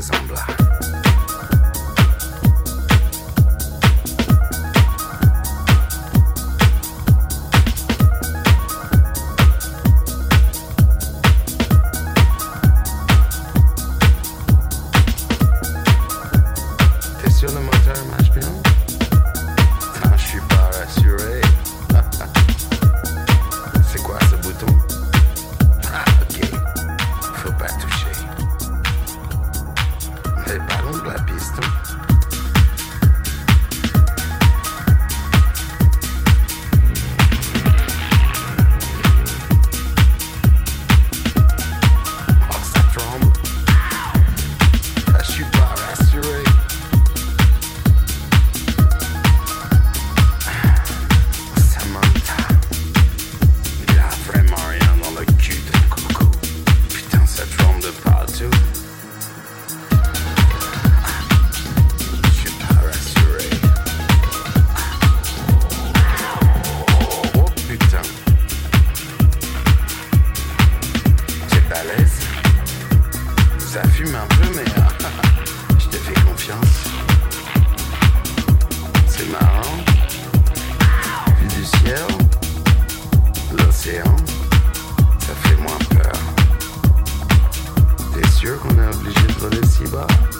faces on black. love.